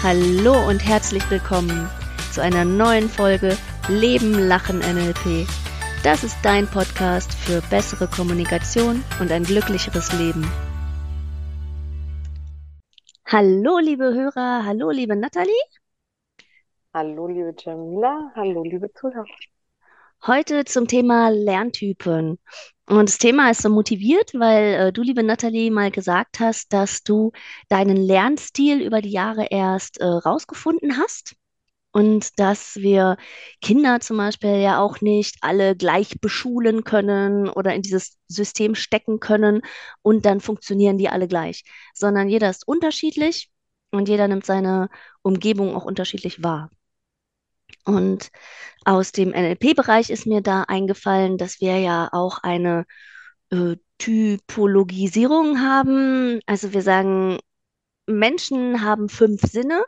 Hallo und herzlich willkommen zu einer neuen Folge Leben, Lachen, NLP. Das ist dein Podcast für bessere Kommunikation und ein glücklicheres Leben. Hallo, liebe Hörer, hallo, liebe Nathalie. Hallo, liebe Jamila, hallo, liebe Zuhörer. Heute zum Thema Lerntypen. Und das Thema ist so motiviert, weil äh, du, liebe Nathalie, mal gesagt hast, dass du deinen Lernstil über die Jahre erst äh, rausgefunden hast und dass wir Kinder zum Beispiel ja auch nicht alle gleich beschulen können oder in dieses System stecken können und dann funktionieren die alle gleich, sondern jeder ist unterschiedlich und jeder nimmt seine Umgebung auch unterschiedlich wahr. Und aus dem NLP-Bereich ist mir da eingefallen, dass wir ja auch eine äh, Typologisierung haben. Also wir sagen, Menschen haben fünf Sinne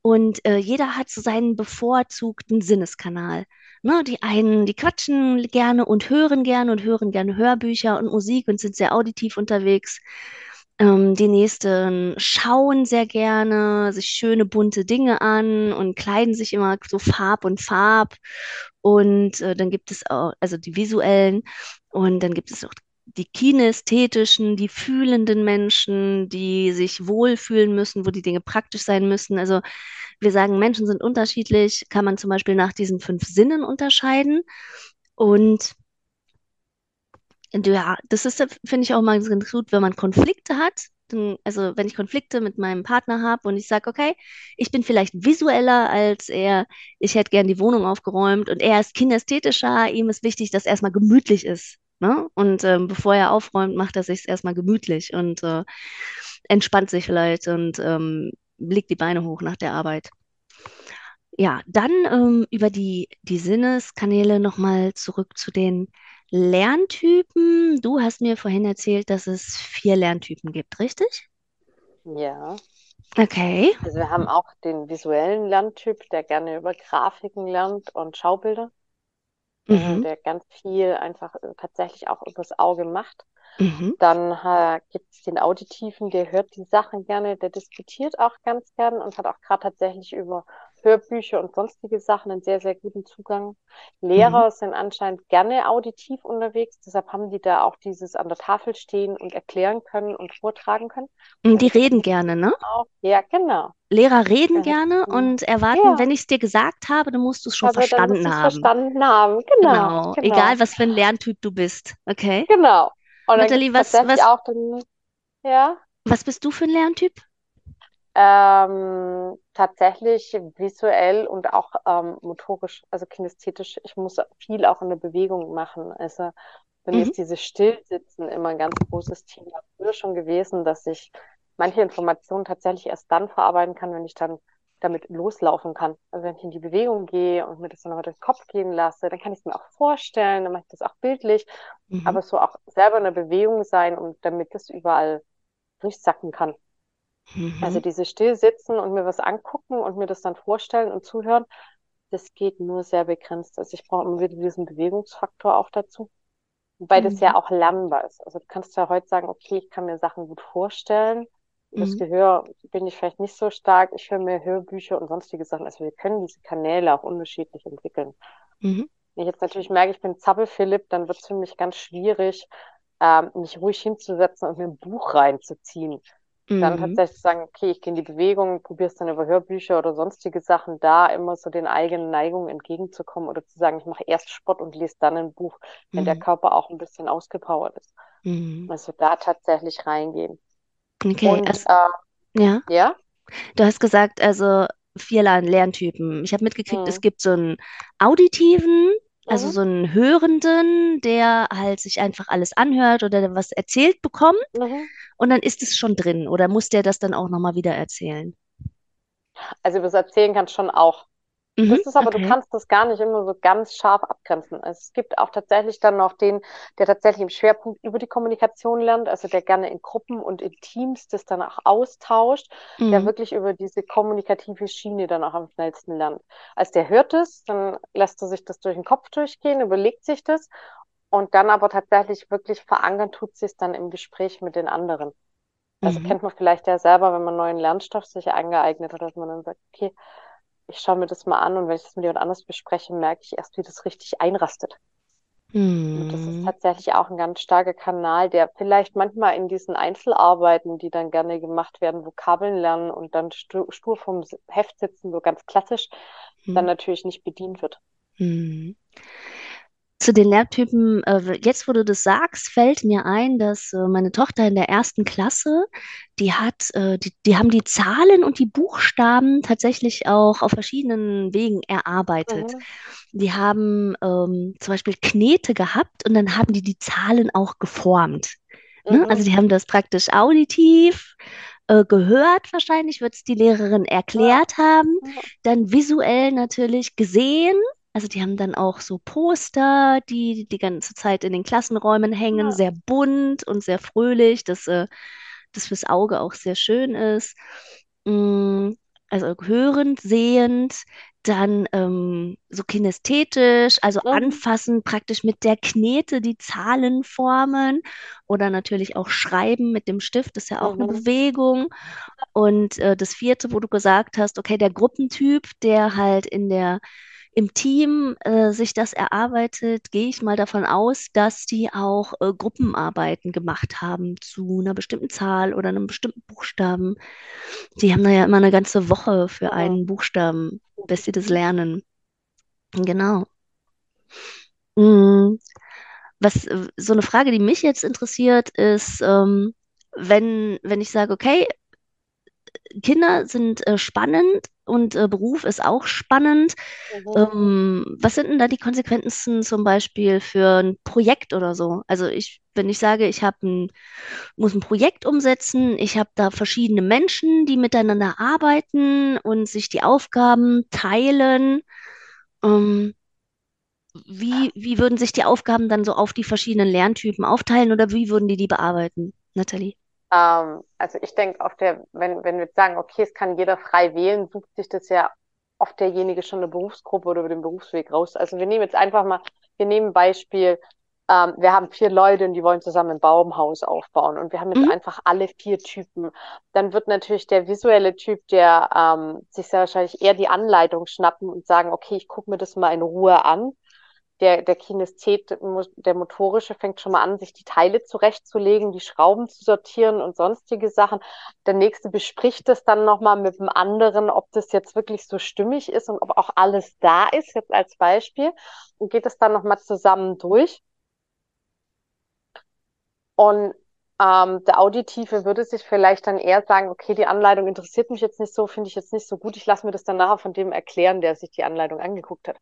und äh, jeder hat so seinen bevorzugten Sinneskanal. Ne, die einen, die quatschen gerne und hören gerne und hören gerne Hörbücher und Musik und sind sehr auditiv unterwegs. Ähm, die nächsten schauen sehr gerne sich schöne bunte Dinge an und kleiden sich immer so Farb und Farb. Und äh, dann gibt es auch, also die visuellen, und dann gibt es auch die kinästhetischen, die fühlenden Menschen, die sich wohlfühlen müssen, wo die Dinge praktisch sein müssen. Also wir sagen, Menschen sind unterschiedlich, kann man zum Beispiel nach diesen fünf Sinnen unterscheiden. Und ja, das ist, finde ich auch mal ganz gut, wenn man Konflikte hat. Dann, also wenn ich Konflikte mit meinem Partner habe und ich sage, okay, ich bin vielleicht visueller als er, ich hätte gern die Wohnung aufgeräumt und er ist kinästhetischer, ihm ist wichtig, dass erstmal gemütlich ist. Ne? Und ähm, bevor er aufräumt, macht er sich erstmal gemütlich und äh, entspannt sich vielleicht und ähm, legt die Beine hoch nach der Arbeit. Ja, dann ähm, über die, die Sinneskanäle nochmal zurück zu den Lerntypen. Du hast mir vorhin erzählt, dass es vier Lerntypen gibt, richtig? Ja. Okay. Also wir haben auch den visuellen Lerntyp, der gerne über Grafiken lernt und Schaubilder, äh, Mhm. der ganz viel einfach äh, tatsächlich auch übers Auge macht. Mhm. Dann äh, gibt es den Auditiven, der hört die Sachen gerne, der diskutiert auch ganz gern und hat auch gerade tatsächlich über Hörbücher und sonstige Sachen einen sehr, sehr guten Zugang. Lehrer Mhm. sind anscheinend gerne auditiv unterwegs, deshalb haben die da auch dieses an der Tafel stehen und erklären können und vortragen können. Und Die Also reden gerne, ne? auch. Ja, genau. Lehrer reden Also, gerne und erwarten, ja, wenn ich es dir gesagt habe, dann musst du es schon musst verstanden haben. verstanden haben. Genau, Genau. genau, Egal, was für ein Lerntyp du bist. Okay. genau. Und es was, was, auch dann, ja. was bist du für ein Lerntyp? Ähm, tatsächlich visuell und auch ähm, motorisch, also kinästhetisch. Ich muss viel auch in der Bewegung machen. Also bei mir Mhm. ist dieses Stillsitzen immer ein ganz großes Thema. Früher schon gewesen, dass ich manche Informationen tatsächlich erst dann verarbeiten kann, wenn ich dann damit loslaufen kann. Also wenn ich in die Bewegung gehe und mir das dann aber durch den Kopf gehen lasse, dann kann ich es mir auch vorstellen, dann mache ich das auch bildlich, Mhm. aber so auch selber in der Bewegung sein und damit das überall durchsacken kann. Also Mhm. dieses Stillsitzen und mir was angucken und mir das dann vorstellen und zuhören, das geht nur sehr begrenzt. Also ich brauche immer wieder diesen Bewegungsfaktor auch dazu. Wobei das Mhm. ja auch lernbar ist. Also du kannst ja heute sagen, okay, ich kann mir Sachen gut vorstellen. Das Mhm. Gehör bin ich vielleicht nicht so stark. Ich höre mir Hörbücher und sonstige Sachen. Also wir können diese Kanäle auch unterschiedlich entwickeln. Mhm. Wenn ich jetzt natürlich merke, ich bin Zappel-Philipp, dann wird es für mich ganz schwierig, ähm, mich ruhig hinzusetzen und mir ein Buch reinzuziehen dann Mhm. tatsächlich sagen, okay, ich gehe in die Bewegung, probiere es dann über Hörbücher oder sonstige Sachen, da immer so den eigenen Neigungen entgegenzukommen oder zu sagen, ich mache erst Sport und lese dann ein Buch, wenn der Mhm. Körper auch ein bisschen ausgepowert ist. Mhm. Also da tatsächlich reingehen. Okay, Und also, äh, ja, ja, du hast gesagt, also vier Lern- Lerntypen. Ich habe mitgekriegt, es mhm. gibt so einen auditiven, also Mhm. so einen Hörenden, der halt sich einfach alles anhört oder der was erzählt bekommt Mhm. und dann ist es schon drin oder muss der das dann auch nochmal wieder erzählen? Also das Erzählen kannst schon auch. Mhm. Das ist aber, du Okay. kannst das gar nicht immer so ganz scharf abgrenzen. Es gibt auch tatsächlich dann noch den, der tatsächlich im Schwerpunkt über die Kommunikation lernt, also der gerne in Gruppen und in Teams das dann auch austauscht, der Mhm. wirklich über diese kommunikative Schiene dann auch am schnellsten lernt. Als der hört es, dann lässt er sich das durch den Kopf durchgehen, überlegt sich das und dann aber tatsächlich wirklich verankern tut sich es dann im Gespräch mit den anderen. Also Mhm. kennt man vielleicht ja selber, wenn man neuen Lernstoff sich angeeignet hat, dass man dann sagt, okay, ich schaue mir das mal an und wenn ich das mit jemand anders bespreche, merke ich erst, wie das richtig einrastet. Und das ist Mhm. tatsächlich auch ein ganz starker Kanal, der vielleicht manchmal in diesen Einzelarbeiten, die dann gerne gemacht werden, Vokabeln lernen und dann stu- stur vom Heft sitzen, so ganz klassisch, dann Mhm. natürlich nicht bedient wird. Mhm. Zu den Lerntypen, äh, jetzt wo du das sagst, fällt mir ein, dass äh, meine Tochter in der ersten Klasse, die hat, äh, die, die haben die Zahlen und die Buchstaben tatsächlich auch auf verschiedenen Wegen erarbeitet. Mhm. Die haben ähm, zum Beispiel Knete gehabt und dann haben die die Zahlen auch geformt. Ne? Also Mhm. die haben das praktisch auditiv äh, gehört, wahrscheinlich wird es die Lehrerin Ja. erklärt haben, Ja. dann visuell natürlich gesehen. Also die haben dann auch so Poster, die die ganze Zeit in den Klassenräumen hängen, Ja. sehr bunt und sehr fröhlich, dass äh, das fürs Auge auch sehr schön ist. Mm, Also hörend, sehend, dann ähm, so kinästhetisch, also Mhm. anfassen, praktisch mit der Knete die Zahlen formen oder natürlich auch schreiben mit dem Stift, das ist ja auch eine Mhm. Bewegung. Und äh, das vierte, wo du gesagt hast, okay, der Gruppentyp, der halt in der im Team äh, sich das erarbeitet, gehe ich mal davon aus, dass die auch äh, Gruppenarbeiten gemacht haben zu einer bestimmten Zahl oder einem bestimmten Buchstaben. Die haben da ja immer eine ganze Woche für Mhm. einen Buchstaben, bis sie das lernen. Genau. Mm, Was, so eine Frage, die mich jetzt interessiert, ist, ähm, wenn, wenn ich sage, okay, Kinder sind äh, spannend und äh, Beruf ist auch spannend. Mhm. Ähm, was sind denn da die Konsequenzen zum Beispiel für ein Projekt oder so? Also ich, wenn ich sage, ich habe ein, muss ein Projekt umsetzen, ich habe da verschiedene Menschen, die miteinander arbeiten und sich die Aufgaben teilen. Ähm, wie, wie würden sich die Aufgaben dann so auf die verschiedenen Lerntypen aufteilen oder wie würden die die bearbeiten, Nathalie? Ähm, also ich denke, auf der, wenn, wenn wir sagen, okay, es kann jeder frei wählen, sucht sich das ja oft derjenige schon eine Berufsgruppe oder über den Berufsweg raus. Also wir nehmen jetzt einfach mal, wir nehmen Beispiel, ähm, wir haben vier Leute und die wollen zusammen ein Baumhaus aufbauen und wir haben jetzt Mhm. einfach alle vier Typen. Dann wird natürlich der visuelle Typ, der ähm, sich sehr wahrscheinlich eher die Anleitung schnappen und sagen, okay, ich gucke mir das mal in Ruhe an der, der Kinesthet, der motorische, fängt schon mal an, sich die Teile zurechtzulegen, die Schrauben zu sortieren und sonstige Sachen. Der nächste bespricht es dann nochmal mit dem anderen, ob das jetzt wirklich so stimmig ist und ob auch alles da ist, jetzt als Beispiel, und geht es dann nochmal zusammen durch. Und ähm, der Auditive würde sich vielleicht dann eher sagen, okay, die Anleitung interessiert mich jetzt nicht so, finde ich jetzt nicht so gut, ich lasse mir das dann nachher von dem erklären, der sich die Anleitung angeguckt hat.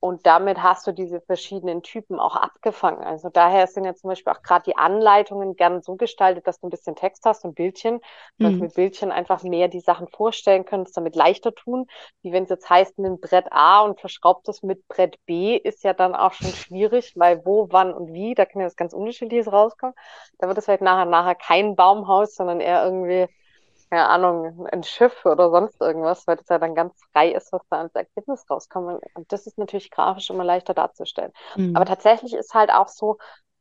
Und damit hast du diese verschiedenen Typen auch abgefangen. Also daher sind ja zum Beispiel auch gerade die Anleitungen gern so gestaltet, dass du ein bisschen Text hast und Bildchen, du Mhm. mit Bildchen einfach mehr die Sachen vorstellen könntest, damit leichter tun. Wie wenn es jetzt heißt, nimm Brett A und verschraubt es mit Brett B, ist ja dann auch schon schwierig, weil wo, wann und wie, da kann ja was ganz Unterschiedliches rauskommen. Da wird es vielleicht nachher, nachher kein Baumhaus, sondern eher irgendwie keine Ahnung, ein Schiff oder sonst irgendwas, weil das ja dann ganz frei ist, was da ans Ergebnis rauskommt. Und das ist natürlich grafisch immer leichter darzustellen. Aber Mhm. tatsächlich ist halt auch so,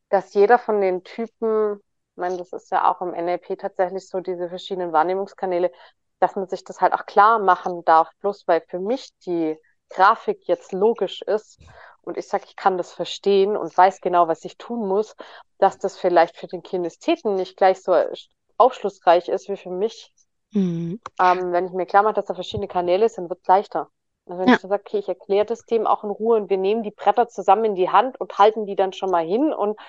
dass jeder von den Typen, ich meine, das ist ja auch im NLP tatsächlich so, diese verschiedenen Wahrnehmungskanäle, dass man sich das halt auch klar machen darf. Bloß weil für mich die Grafik jetzt logisch ist und ich sage, ich kann das verstehen und weiß genau, was ich tun muss, dass das vielleicht für den Kinestheten nicht gleich so aufschlussreich ist wie für mich. Mhm. Ähm, wenn ich mir klar mache, dass da verschiedene Kanäle sind, wird es leichter. Also wenn Ja. ich dann sage, okay, ich erkläre das dem auch in Ruhe und wir nehmen die Bretter zusammen in die Hand und halten die dann schon mal hin und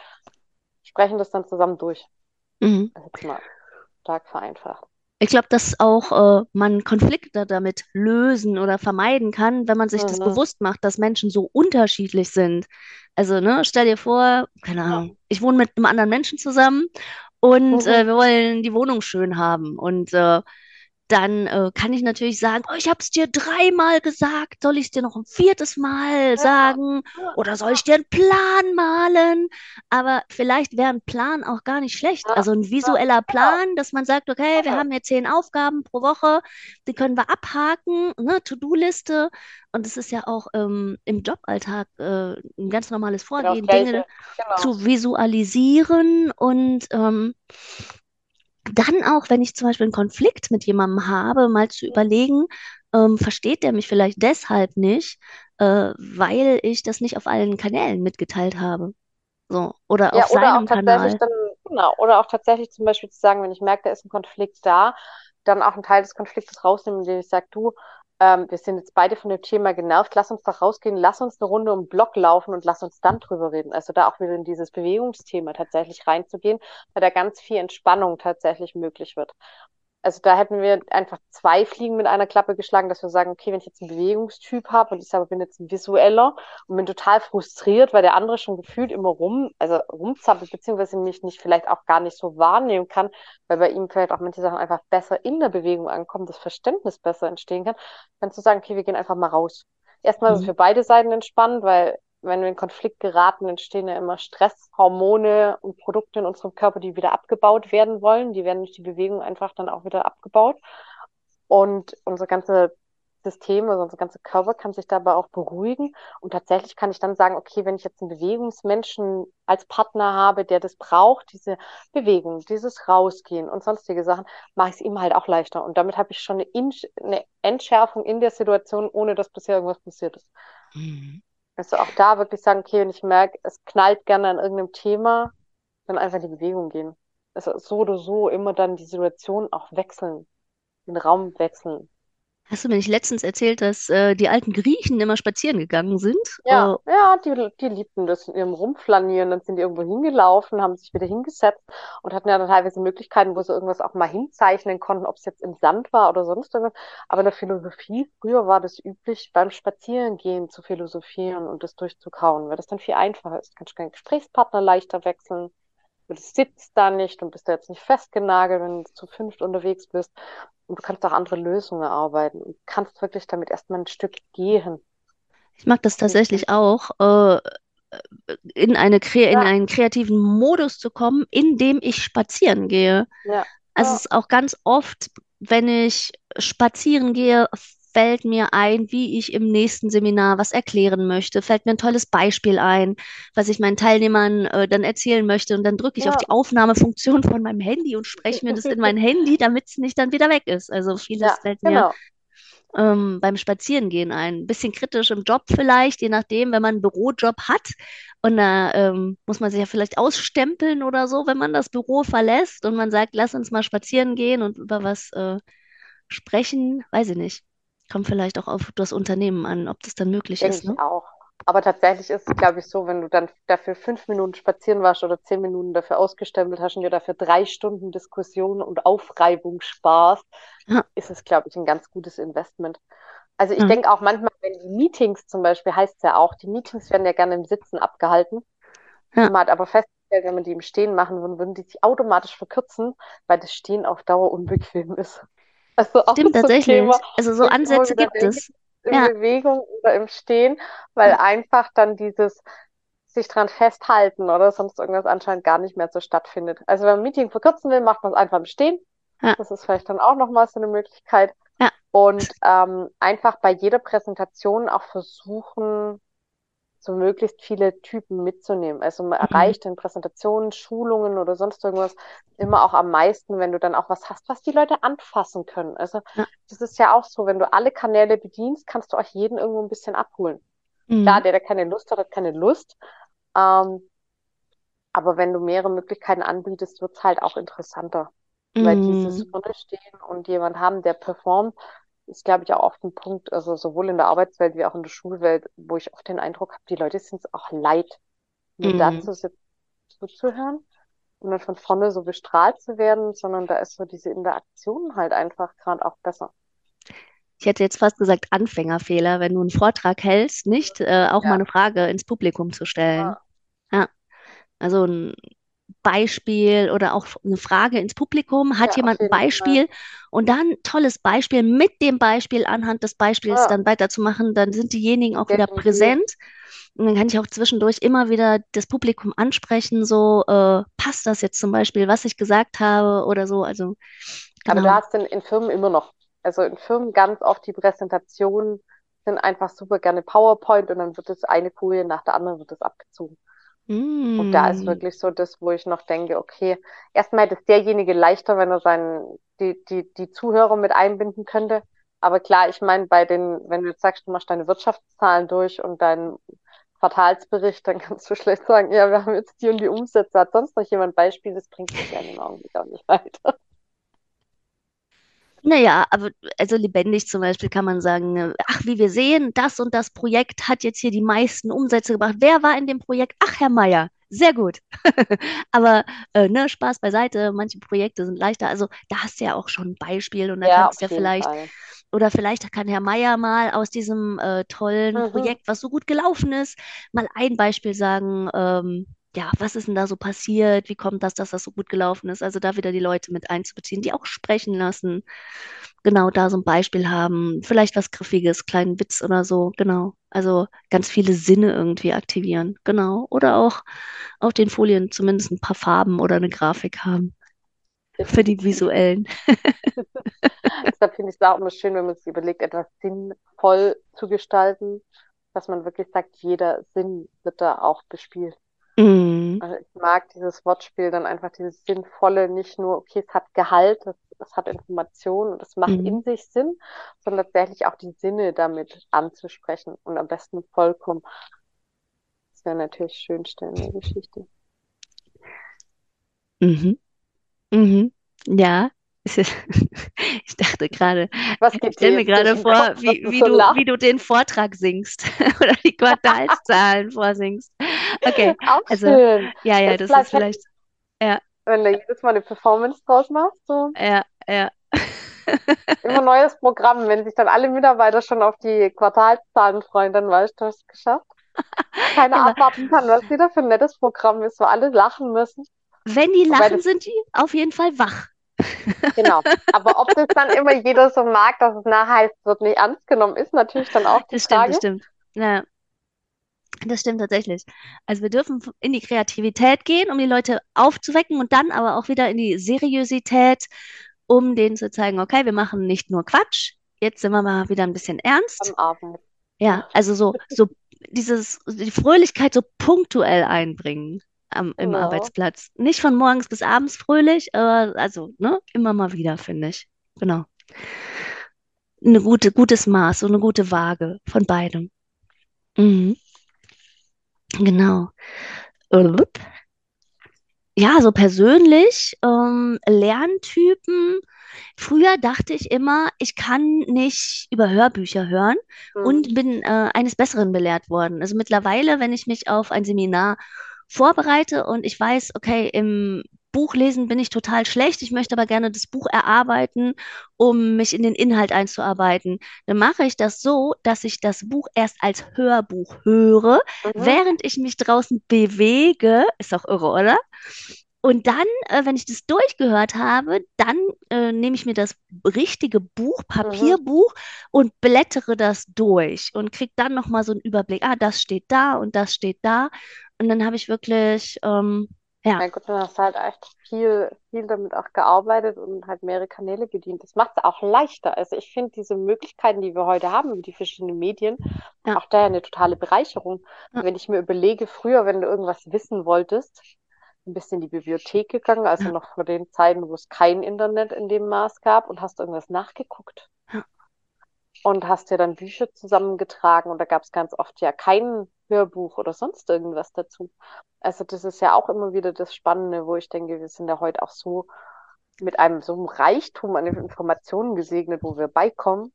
sprechen das dann zusammen durch. Mhm. Das ist jetzt mal stark vereinfacht. Ich glaube, dass auch äh, man Konflikte damit lösen oder vermeiden kann, wenn man sich das Mhm. bewusst macht, dass Menschen so unterschiedlich sind. Also, ne, stell dir vor, keine. Ahnung, ich wohne mit einem anderen Menschen zusammen und Mhm. äh, wir wollen die Wohnung schön haben. Und äh, dann äh, kann ich natürlich sagen, oh, ich habe es dir dreimal gesagt, soll ich es dir noch ein viertes Mal sagen oder soll ich dir einen Plan malen? Aber vielleicht wäre ein Plan auch gar nicht schlecht. Also ein visueller Genau. Plan, dass man sagt, okay, wir haben jetzt zehn Aufgaben pro Woche, die können wir abhaken, ne? To-Do-Liste. Und es ist ja auch ähm, im Joballtag äh, ein ganz normales Genau Vorgehen, Gleiche. Dinge Genau. zu visualisieren und ähm, dann auch, wenn ich zum Beispiel einen Konflikt mit jemandem habe, mal zu überlegen, ähm, versteht der mich vielleicht deshalb nicht, äh, weil ich das nicht auf allen Kanälen mitgeteilt habe. So, oder Ja, auf oder auch seinem tatsächlich Kanal. dann, genau, oder auch tatsächlich zum Beispiel zu sagen, wenn ich merke, da ist ein Konflikt da, dann auch einen Teil des Konfliktes rausnehmen, indem ich sage, du, ähm, wir sind jetzt beide von dem Thema genervt, lass uns doch rausgehen, lass uns eine Runde um den Block laufen und lass uns dann drüber reden. Also da auch wieder in dieses Bewegungsthema tatsächlich reinzugehen, weil da ganz viel Entspannung tatsächlich möglich wird. Also da hätten wir einfach zwei Fliegen mit einer Klappe geschlagen, dass wir sagen, okay, wenn ich jetzt einen Bewegungstyp habe und ich selber bin jetzt ein visueller und bin total frustriert, weil der andere schon gefühlt immer rum, also rumzappelt, beziehungsweise mich nicht vielleicht auch gar nicht so wahrnehmen kann, weil bei ihm vielleicht auch manche Sachen einfach besser in der Bewegung ankommen, das Verständnis besser entstehen kann, dann zu sagen, okay, wir gehen einfach mal raus. Erstmal ist es für beide Seiten entspannend, weil wenn wir in Konflikt geraten, entstehen ja immer Stresshormone und Produkte in unserem Körper, die wieder abgebaut werden wollen. Die werden durch die Bewegung einfach dann auch wieder abgebaut. Und unser ganze System, also unser ganzer Körper kann sich dabei auch beruhigen. Und tatsächlich kann ich dann sagen, okay, wenn ich jetzt einen Bewegungsmenschen als Partner habe, der das braucht, diese Bewegung, dieses Rausgehen und sonstige Sachen, mache ich es ihm halt auch leichter. Und damit habe ich schon eine, In eine Entschärfung in der Situation, ohne dass bisher irgendwas passiert ist. Mhm. Also auch da wirklich sagen, okay, wenn ich merke, es knallt gerne an irgendeinem Thema, dann einfach in die Bewegung gehen. Also so oder so immer dann die Situation auch wechseln, den Raum wechseln. Hast du mir nicht letztens erzählt, dass äh, die alten Griechen immer spazieren gegangen sind? Ja, Äh, ja, die, die liebten das in ihrem Rumflanieren. Dann sind die irgendwo hingelaufen, haben sich wieder hingesetzt und hatten ja dann teilweise Möglichkeiten, wo sie irgendwas auch mal hinzeichnen konnten, ob es jetzt im Sand war oder sonst irgendwas. Aber in der Philosophie, früher war das üblich, beim Spazierengehen zu philosophieren und das durchzukauen, weil das dann viel einfacher ist. Kannst du deinen Gesprächspartner leichter wechseln. Du sitzt da nicht und bist da jetzt nicht festgenagelt, wenn du zu fünft unterwegs bist. Und du kannst auch andere Lösungen erarbeiten und kannst wirklich damit erstmal ein Stück gehen. ich mag das tatsächlich auch, äh, in eine, kre- in Ja, einen kreativen Modus zu kommen, in dem ich spazieren gehe. ja, Also es ja. ist auch ganz oft, wenn ich spazieren gehe, fällt mir ein, wie ich im nächsten Seminar was erklären möchte, fällt mir ein tolles Beispiel ein, was ich meinen Teilnehmern äh, dann erzählen möchte. Und dann drücke ich auf Ja, die Aufnahmefunktion von meinem Handy und spreche mir das in mein Handy, damit es nicht dann wieder weg ist. Also vieles ja, fällt mir genau. ähm, beim Spazierengehen ein. Ein bisschen kritisch im Job vielleicht, je nachdem, wenn man einen Bürojob hat. Und da ähm, muss man sich ja vielleicht ausstempeln oder so, wenn man das Büro verlässt und man sagt, lass uns mal spazieren gehen und über was äh, sprechen. Weiß ich nicht. Kommt vielleicht auch auf das Unternehmen an, ob das dann möglich Denke ist, ne? ich auch. Aber tatsächlich ist es, glaube ich, so, wenn du dann dafür fünf Minuten spazieren warst oder zehn Minuten dafür ausgestempelt hast und dir dafür drei Stunden Diskussion und Aufreibung sparst, Ja, ist es, glaube ich, ein ganz gutes Investment. Also ich ja, denke auch manchmal, wenn die Meetings zum Beispiel, heißt es ja auch, die Meetings werden ja gerne im Sitzen abgehalten. ja. Man hat aber festgestellt, wenn man die im Stehen machen würde, würden die sich automatisch verkürzen, weil das Stehen auf Dauer unbequem ist. Also auch Stimmt tatsächlich. Thema, Also so Ansätze gibt es. in Ja, Bewegung oder im Stehen, weil ja, einfach dann dieses sich dran festhalten oder sonst irgendwas anscheinend gar nicht mehr so stattfindet. Also wenn man ein Meeting verkürzen will, macht man es einfach im Stehen. ja, Das ist vielleicht dann auch nochmal so eine Möglichkeit. Und ähm, einfach bei jeder Präsentation auch versuchen, so möglichst viele Typen mitzunehmen. Also man Mhm. erreicht in Präsentationen, Schulungen oder sonst irgendwas immer auch am meisten, wenn du dann auch was hast, was die Leute anfassen können. Also Ja. das ist ja auch so, wenn du alle Kanäle bedienst, kannst du auch jeden irgendwo ein bisschen abholen. Klar, Mhm. der, der keine Lust hat, hat keine Lust. Ähm, aber wenn du mehrere Möglichkeiten anbietest, wird's halt auch interessanter. Weil dieses Mhm. vorne stehen und jemand haben, der performt, ist, glaube ich, auch oft ein Punkt, also sowohl in der Arbeitswelt wie auch in der Schulwelt, wo ich oft den Eindruck habe, die Leute sind es auch leid, nur Mhm. dazu zuzuhören und dann von vorne so bestrahlt zu werden, sondern da ist so diese Interaktion halt einfach gerade auch besser. Ich hätte jetzt fast gesagt Anfängerfehler, wenn du einen Vortrag hältst, nicht äh, auch mal Ja, eine Frage ins Publikum zu stellen. ja, Ja, also ein Beispiel oder auch eine Frage ins Publikum. Hat ja, jemand ein jeden Fall. Beispiel? Und dann tolles Beispiel mit dem Beispiel anhand des Beispiels Ja, dann weiterzumachen. Dann sind diejenigen auch wieder definitiv. präsent. Und dann kann ich auch zwischendurch immer wieder das Publikum ansprechen, so äh, passt das jetzt zum Beispiel, was ich gesagt habe oder so. Also Aber du genau. hast in, in Firmen immer noch, also in Firmen ganz oft die Präsentationen sind einfach super gerne PowerPoint und dann wird das eine Folie nach der anderen wird das abgezogen. Und da ist Mm. wirklich so das, wo ich noch denke, okay, erstmal hätte es derjenige leichter, wenn er seinen, die, die, die Zuhörer mit einbinden könnte. Aber klar, ich meine, bei den, wenn du jetzt sagst, du machst deine Wirtschaftszahlen durch und deinen Quartalsbericht, dann kannst du schlecht sagen, ja, wir haben jetzt die und die Umsätze. Hat sonst noch jemand Beispiel? Das bringt mich ja in dem Augenblick auch nicht weiter. Naja, aber also lebendig zum Beispiel kann man sagen, äh, ach, wie wir sehen, das und das Projekt hat jetzt hier die meisten Umsätze gebracht. Wer war in dem Projekt? Ach, Herr Meier. Sehr gut. Aber äh, ne, Spaß beiseite, manche Projekte sind leichter. Also da hast du ja auch schon ein Beispiel und da Ja, kannst du ja vielleicht, Fall. oder vielleicht kann Herr Meier mal aus diesem äh, tollen Mhm. Projekt, was so gut gelaufen ist, mal ein Beispiel sagen, ähm, ja, was ist denn da so passiert? Wie kommt das, dass das so gut gelaufen ist? Also da wieder die Leute mit einzubeziehen, die auch sprechen lassen genau da so ein Beispiel haben, vielleicht was Griffiges, kleinen Witz oder so, genau. Also ganz viele Sinne irgendwie aktivieren, genau. Oder auch auf den Folien zumindest ein paar Farben oder eine Grafik haben für die visuellen. Deshalb finde ich es auch immer schön, wenn man sich überlegt, etwas sinnvoll zu gestalten, dass man wirklich sagt, jeder Sinn wird da auch bespielt. Mm, Also ich mag dieses Wortspiel, dann einfach dieses Sinnvolle, nicht nur, okay, es hat Gehalt, es, es hat Information und es macht mm, in sich Sinn, sondern tatsächlich auch die Sinne damit anzusprechen und am besten vollkommen. Das wäre natürlich Schönste in der Geschichte. mhm, mhm. Ja. Ich dachte gerade, ich stelle mir gerade vor, wie, wie so du, wie du den Vortrag singst oder die Quartalszahlen vorsingst. Okay, Auch also schön. ja, ja, Es das ist hängen, vielleicht, ja, wenn du jedes Mal eine Performance draus machst, so. ja, ja. Immer neues Programm. Wenn sich dann alle Mitarbeiter schon auf die Quartalszahlen freuen, dann weißt du, du hast es geschafft. Keiner abwarten kann, was wieder für ein nettes Programm ist, wo alle lachen müssen. wenn die lachen, das, sind die auf jeden Fall wach. genau. Aber ob das dann immer jeder so mag, dass es nachher heißt, wird nicht ernst genommen, ist natürlich dann auch die Das stimmt, das stimmt. Ja, das stimmt tatsächlich. Also wir dürfen in die Kreativität gehen, um die Leute aufzuwecken und dann aber auch wieder in die Seriosität, um denen zu zeigen, okay, wir machen nicht nur Quatsch, jetzt sind wir mal wieder ein bisschen Am ernst. Abend. Ja, also so, so dieses, die Fröhlichkeit so punktuell einbringen am, im Genau. Arbeitsplatz. Nicht von morgens bis abends fröhlich, aber also, ne, immer mal wieder, finde ich. Genau. Eine gute, gutes Maß, so eine gute Waage von beidem. Mhm, genau. Ja, so persönlich, ähm, Lerntypen. Früher dachte ich immer, ich kann nicht über Hörbücher hören und Mhm. bin äh, eines Besseren belehrt worden. Also mittlerweile, wenn ich mich auf ein Seminar vorbereite und ich weiß, okay, im Buchlesen bin ich total schlecht, ich möchte aber gerne das Buch erarbeiten, um mich in den Inhalt einzuarbeiten, dann mache ich das so, dass ich das Buch erst als Hörbuch höre, Mhm. während ich mich draußen bewege. Ist doch irre, oder? Und dann, äh, wenn ich das durchgehört habe, dann äh, nehme ich mir das richtige Buch, Mhm. Papierbuch und blättere das durch und kriege dann nochmal so einen Überblick. Ah, das steht da und das steht da. Und dann habe ich wirklich, ähm, ja, Mein Gott, du hast halt echt viel, viel damit auch gearbeitet und halt mehrere Kanäle bedient. Das macht es auch leichter. Also ich finde diese Möglichkeiten, die wir heute haben, die verschiedenen Medien, ja, auch da eine totale Bereicherung. ja, Wenn ich mir überlege, früher, wenn du irgendwas wissen wolltest, ein bisschen in die Bibliothek gegangen, also ja, noch vor den Zeiten, wo es kein Internet in dem Maß gab und hast irgendwas nachgeguckt ja, und hast dir dann Bücher zusammengetragen und da gab es ganz oft ja kein Hörbuch oder sonst irgendwas dazu. Also das ist ja auch immer wieder das Spannende, wo ich denke, wir sind ja heute auch so mit einem so einem Reichtum an Informationen gesegnet, wo wir beikommen,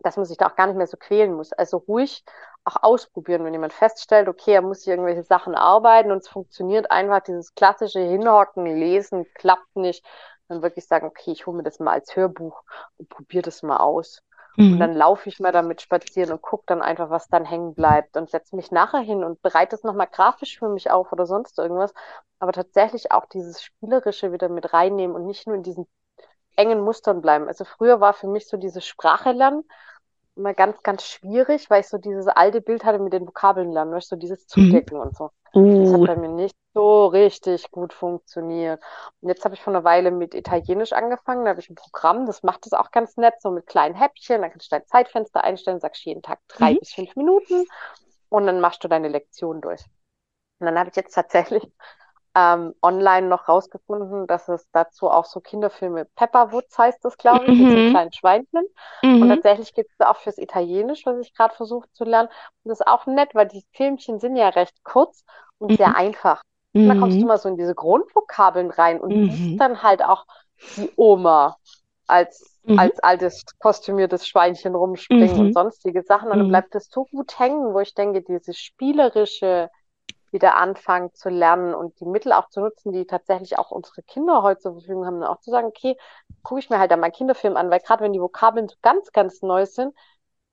dass man sich da auch gar nicht mehr so quälen muss. Also ruhig auch ausprobieren, wenn jemand feststellt, okay, er muss hier irgendwelche Sachen arbeiten und es funktioniert einfach, dieses klassische Hinhocken, Lesen klappt nicht, dann wirklich sagen, okay, ich hole mir das mal als Hörbuch und probiere das mal aus. Und mhm, dann laufe ich mal damit spazieren und gucke dann einfach, was dann hängen bleibt und setze mich nachher hin und bereite es nochmal grafisch für mich auf oder sonst irgendwas. Aber tatsächlich auch dieses Spielerische wieder mit reinnehmen und nicht nur in diesen engen Mustern bleiben. Also früher war für mich so dieses Sprache lernen immer ganz, ganz schwierig, weil ich so dieses alte Bild hatte mit den Vokabeln lernen, weißt du, so dieses mhm. Zudecken und so. Das hat bei mir nicht so richtig gut funktioniert. Und jetzt habe ich vor einer Weile mit Italienisch angefangen. Da habe ich ein Programm, das macht das auch ganz nett, so mit kleinen Häppchen. Dann kannst du dein Zeitfenster einstellen, sagst jeden Tag drei mhm, bis fünf Minuten und dann machst du deine Lektion durch. Und dann habe ich jetzt tatsächlich ähm, online noch rausgefunden, dass es dazu auch so Kinderfilme, Pepperwoods heißt das, glaube ich, mit so Mhm. kleinen Schweinchen. Und Mhm. tatsächlich gibt es auch fürs Italienisch, was ich gerade versuche zu lernen. Und das ist auch nett, weil die Filmchen sind ja recht kurz und sehr Mhm. einfach. Und da kommst du Mhm. mal so in diese Grundvokabeln rein und Mhm. siehst dann halt auch die Oma als, Mhm. als altes kostümiertes Schweinchen rumspringen und Mhm. sonstige Sachen. Und dann Mhm. bleibt es so gut hängen, wo ich denke, dieses spielerische wieder anfangen zu lernen und die Mittel auch zu nutzen, die tatsächlich auch unsere Kinder heute zur Verfügung haben, auch zu sagen, okay, gucke ich mir halt dann mal Kinderfilm an, weil gerade wenn die Vokabeln so ganz, ganz neu sind,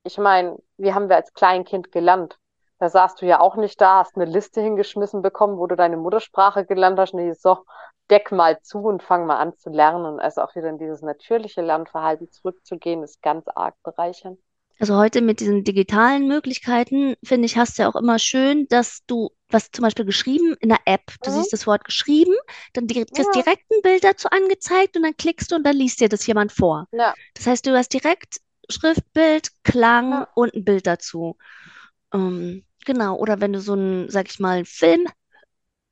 ich meine, wie haben wir als Kleinkind gelernt? Da saßt du ja auch nicht da, hast eine Liste hingeschmissen bekommen, wo du deine Muttersprache gelernt hast, die so, deck mal zu und fang mal an zu lernen. Also auch wieder in dieses natürliche Lernverhalten zurückzugehen, ist ganz arg bereichernd. Also heute mit diesen digitalen Möglichkeiten, finde ich, hast du ja auch immer schön, dass du was zum Beispiel geschrieben in der App, du Mhm. siehst das Wort geschrieben, dann kriegst Ja, direkt ein Bild dazu angezeigt und dann klickst du und dann liest dir das jemand vor. ja, Das heißt, du hast direkt Schriftbild, Klang ja, und ein Bild dazu. Ähm, genau. Oder wenn du so einen, sag ich mal, Film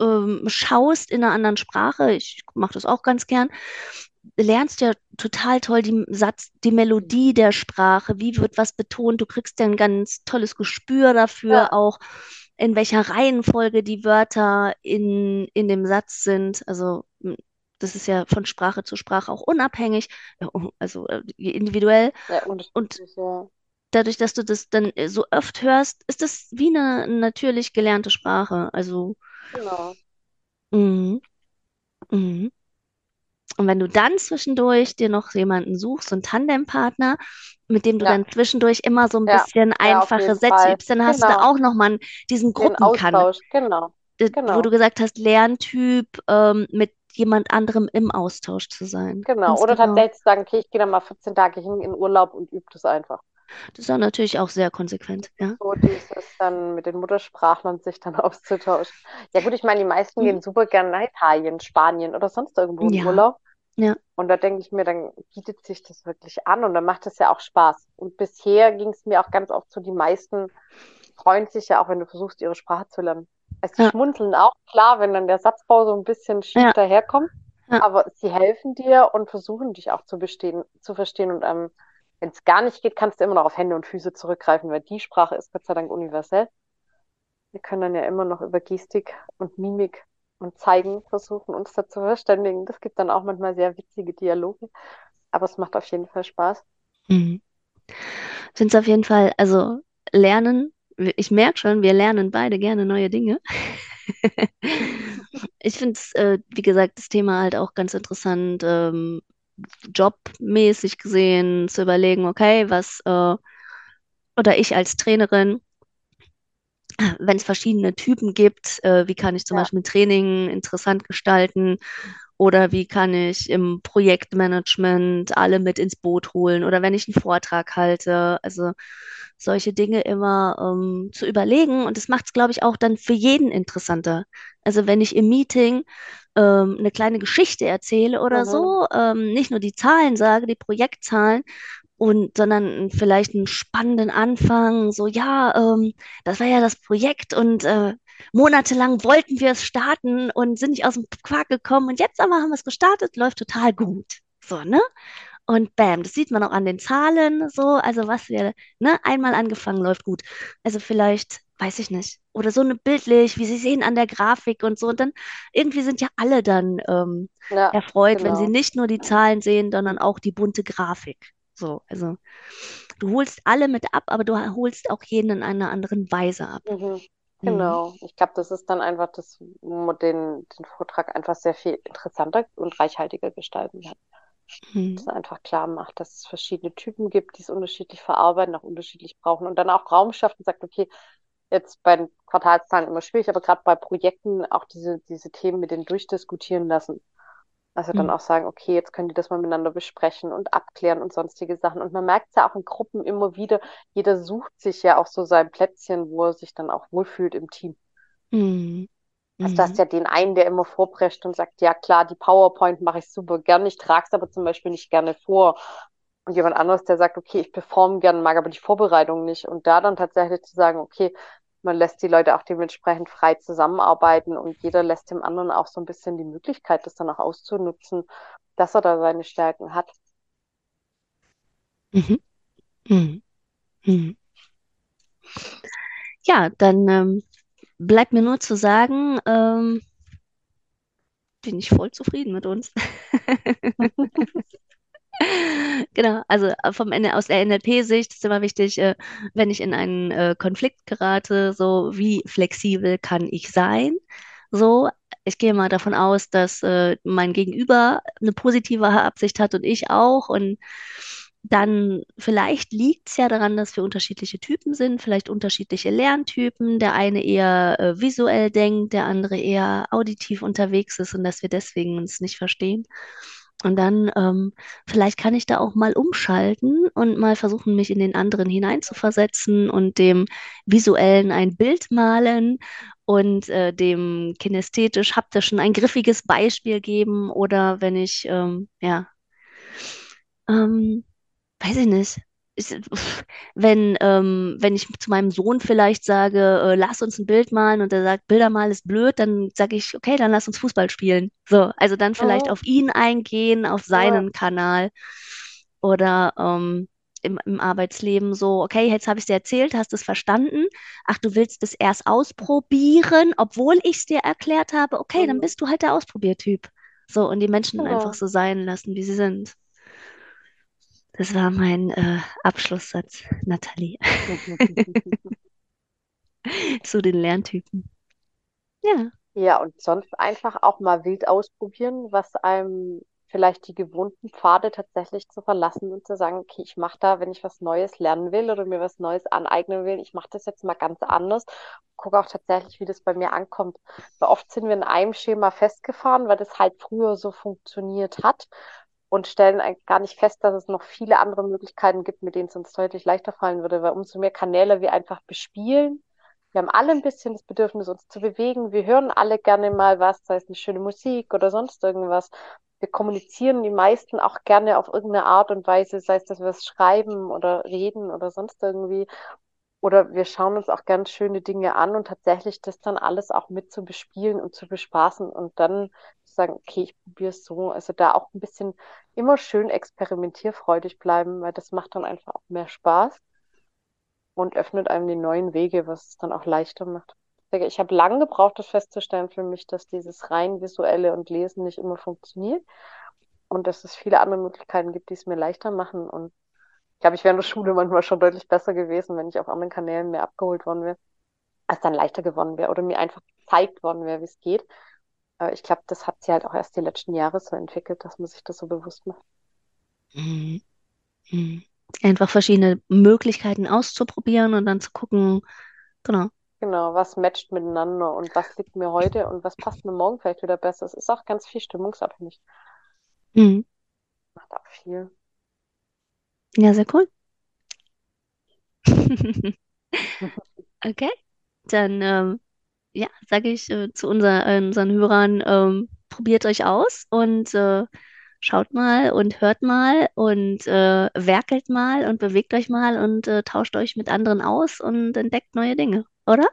ähm, schaust in einer anderen Sprache, ich mache das auch ganz gern, lernst ja total toll die Satz, die Melodie der Sprache, wie wird was betont, du kriegst ja ein ganz tolles Gespür dafür, ja, auch in welcher Reihenfolge die Wörter in, in dem Satz sind. Also das ist ja von Sprache zu Sprache auch unabhängig, ja, oh, also äh, individuell. ja, Und ja. dadurch, dass du das dann äh, so oft hörst, ist das wie eine natürlich gelernte Sprache. Also, Genau. mhm, mhm. Und wenn du dann zwischendurch dir noch jemanden suchst, so einen Tandempartner, mit dem du Ja, dann zwischendurch immer so ein ja, bisschen ja, einfache Sätze Fall. übst, dann hast du da Genau. auch nochmal diesen Den Gruppenkan, Austausch, genau, äh, wo du genau, gesagt hast, Lerntyp, ähm, mit jemand anderem im Austausch zu sein. genau. Ganz Oder genau. tatsächlich zu sagen, okay, ich gehe dann mal 14 Tage hin in Urlaub und übe das einfach. Das ist dann natürlich auch sehr konsequent, ja. So dieses dann mit den Muttersprachlern sich dann auszutauschen. Ja gut, ich meine, die meisten Mhm. gehen super gerne nach Italien, Spanien oder sonst irgendwo in Ja, Urlaub. ja, Und da denke ich mir, dann bietet sich das wirklich an und dann macht es ja auch Spaß. Und bisher ging es mir auch ganz oft so, die meisten freuen sich ja auch, wenn du versuchst, ihre Sprache zu lernen. Also ja, schmunzeln auch, klar, wenn dann der Satzbau so ein bisschen schief ja, daherkommt, ja. aber sie helfen dir und versuchen dich auch zu bestehen, zu verstehen. Und ähm, wenn es gar nicht geht, kannst du immer noch auf Hände und Füße zurückgreifen, weil die Sprache ist Gott sei Dank universell. Wir können dann ja immer noch über Gestik und Mimik und Zeigen versuchen, uns da zu verständigen. Das gibt dann auch manchmal sehr witzige Dialoge, aber es macht auf jeden Fall Spaß. Mhm. Finde es auf jeden Fall, also lernen, ich merke schon, wir lernen beide gerne neue Dinge. Ich finde es, äh, wie gesagt, das Thema halt auch ganz interessant, ähm, jobmäßig gesehen, zu überlegen, okay, was, äh, oder ich als Trainerin, wenn es verschiedene Typen gibt, äh, wie kann ich zum Ja, Beispiel Training interessant gestalten oder wie kann ich im Projektmanagement alle mit ins Boot holen oder wenn ich einen Vortrag halte, also solche Dinge immer ähm, zu überlegen und das macht es, glaube ich, auch dann für jeden interessanter. Also wenn ich im Meeting ähm, eine kleine Geschichte erzähle oder mhm. so, ähm, nicht nur die Zahlen sage, die Projektzahlen, und sondern vielleicht einen spannenden Anfang, so ja, ähm, das war ja das Projekt und äh, monatelang wollten wir es starten und sind nicht aus dem Quark gekommen und jetzt aber haben wir es gestartet, läuft total gut. So, ne? Und bam, das sieht man auch an den Zahlen, so, also was wir, ne, einmal angefangen läuft gut. Also vielleicht, weiß ich nicht, oder so eine bildlich, wie Sie sehen an der Grafik und so. Und dann irgendwie sind ja alle dann ähm, Ja, erfreut, wenn sie genau. nicht nur die Zahlen sehen, sondern auch die bunte Grafik. So, also du holst alle mit ab, aber du holst auch jeden in einer anderen Weise ab. Mhm. Mhm. Genau. Ich glaube, das ist dann einfach das, wo den, den Vortrag einfach sehr viel interessanter und reichhaltiger gestalten kann. Mhm. Das einfach klar macht, dass es verschiedene Typen gibt, die es unterschiedlich verarbeiten, auch unterschiedlich brauchen und dann auch Raum schafft und sagt, okay, jetzt bei den Quartalszahlen immer schwierig, aber gerade bei Projekten auch diese, diese Themen mit denen durchdiskutieren lassen. Also dann Mhm. auch sagen, okay, jetzt könnt ihr das mal miteinander besprechen und abklären und sonstige Sachen. Und man merkt es ja auch in Gruppen immer wieder, jeder sucht sich ja auch so sein Plätzchen, wo er sich dann auch wohlfühlt im Team. Mhm. Also du hast ja den einen, der immer vorprescht und sagt, ja klar, die PowerPoint mache ich super gern, ich trage es aber zum Beispiel nicht gerne vor. Und jemand anderes, der sagt, okay, ich performe gern, mag aber die Vorbereitung nicht. Und da dann tatsächlich zu sagen, okay, man lässt die Leute auch dementsprechend frei zusammenarbeiten und jeder lässt dem anderen auch so ein bisschen die Möglichkeit, das dann auch auszunutzen, dass er da seine Stärken hat. Mhm. Mhm. Mhm. Ja, dann ähm, bleibt mir nur zu sagen, ähm, bin ich voll zufrieden mit uns. Genau, also äh, vom aus der NLP-Sicht ist immer wichtig, äh, wenn ich in einen äh, Konflikt gerate, so wie flexibel kann ich sein? So, ich gehe mal davon aus, dass mein Gegenüber eine positive Absicht hat und ich auch. Und dann vielleicht liegt es ja daran, dass wir unterschiedliche Typen sind, vielleicht unterschiedliche Lerntypen. Der eine eher äh, visuell denkt, der andere eher auditiv unterwegs ist und dass wir deswegen uns nicht verstehen. Und dann, ähm, vielleicht kann ich da auch mal umschalten und mal versuchen, mich in den anderen hineinzuversetzen und dem Visuellen ein Bild malen und äh, dem kinästhetisch-haptischen ein griffiges Beispiel geben. Oder wenn ich, ähm, ja, ähm, weiß ich nicht. Ich, wenn, ähm, wenn ich zu meinem Sohn vielleicht sage, äh, lass uns ein Bild malen und er sagt, Bilder malen ist blöd, dann sage ich, okay, dann lass uns Fußball spielen. So, also dann vielleicht Oh, auf ihn eingehen, auf ja. seinen Kanal oder ähm, im, im Arbeitsleben so, okay, jetzt habe ich es dir erzählt, hast du es verstanden? Ach, du willst es erst ausprobieren, obwohl ich es dir erklärt habe, okay, dann Mhm. bist du halt der Ausprobiertyp. So, und die Menschen einfach Genau. so sein lassen, wie sie sind. Das war mein äh, Abschlusssatz, Nathalie, zu den Lerntypen. Ja. Ja, und sonst einfach auch mal wild ausprobieren, was einem vielleicht die gewohnten Pfade tatsächlich zu verlassen und zu sagen, okay, ich mache da, wenn ich was Neues lernen will oder mir was Neues aneignen will, ich mache das jetzt mal ganz anders. Gucke auch tatsächlich, wie das bei mir ankommt. Weil oft sind wir in einem Schema festgefahren, weil das halt früher so funktioniert hat und stellen eigentlich gar nicht fest, dass es noch viele andere Möglichkeiten gibt, mit denen es uns deutlich leichter fallen würde, weil umso mehr Kanäle wir einfach bespielen, wir haben alle ein bisschen das Bedürfnis, uns zu bewegen. Wir hören alle gerne mal was, sei es eine schöne Musik oder sonst irgendwas. Wir kommunizieren die meisten auch gerne auf irgendeine Art und Weise, sei es, dass wir es schreiben oder reden oder sonst irgendwie. Oder wir schauen uns auch ganz schöne Dinge an und tatsächlich das dann alles auch mit zu bespielen und zu bespaßen und dann sagen, okay, ich probiere es so. Also da auch ein bisschen immer schön experimentierfreudig bleiben, weil das macht dann einfach auch mehr Spaß und öffnet einem die neuen Wege, was es dann auch leichter macht. Ich habe lange gebraucht, das festzustellen für mich, dass dieses rein visuelle und Lesen nicht immer funktioniert und dass es viele andere Möglichkeiten gibt, die es mir leichter machen. Und ich glaube, ich wäre in der Schule manchmal schon deutlich besser gewesen, wenn ich auf anderen Kanälen mehr abgeholt worden wäre, als dann leichter geworden wäre oder mir einfach gezeigt worden wäre, wie es geht. Aber ich glaube, das hat sich halt auch erst die letzten Jahre so entwickelt, dass man sich das so bewusst macht. Mhm. Mhm. Einfach verschiedene Möglichkeiten auszuprobieren und dann zu gucken, genau. Genau, was matcht miteinander und was liegt mir heute und was passt mir morgen vielleicht wieder besser. Es ist auch ganz viel stimmungsabhängig. Mhm. Macht auch viel. Ja, sehr cool. Okay, dann ähm, ja, sage ich äh, zu unser, äh, unseren Hörern, ähm, probiert euch aus und äh, schaut mal und hört mal und äh, werkelt mal und bewegt euch mal und äh, tauscht euch mit anderen aus und entdeckt neue Dinge, oder?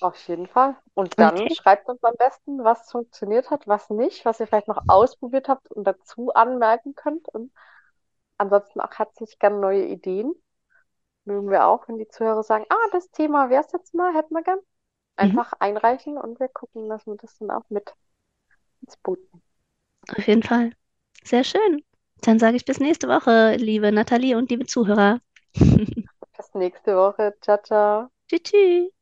Auf jeden Fall. Und dann Okay. schreibt uns am besten, was funktioniert hat, was nicht, was ihr vielleicht noch ausprobiert habt und dazu anmerken könnt. Und ansonsten auch herzlich gerne neue Ideen. Mögen wir auch, wenn die Zuhörer sagen, ah, das Thema wäre es jetzt mal, hätten wir gern. Mhm. Einfach einreichen und wir gucken, dass wir das dann auch mit ins Boot nehmen. Auf jeden Fall. Sehr schön. Dann sage ich bis nächste Woche, liebe Nathalie und liebe Zuhörer. Bis nächste Woche. Ciao, ciao. Tschüss. tschüss.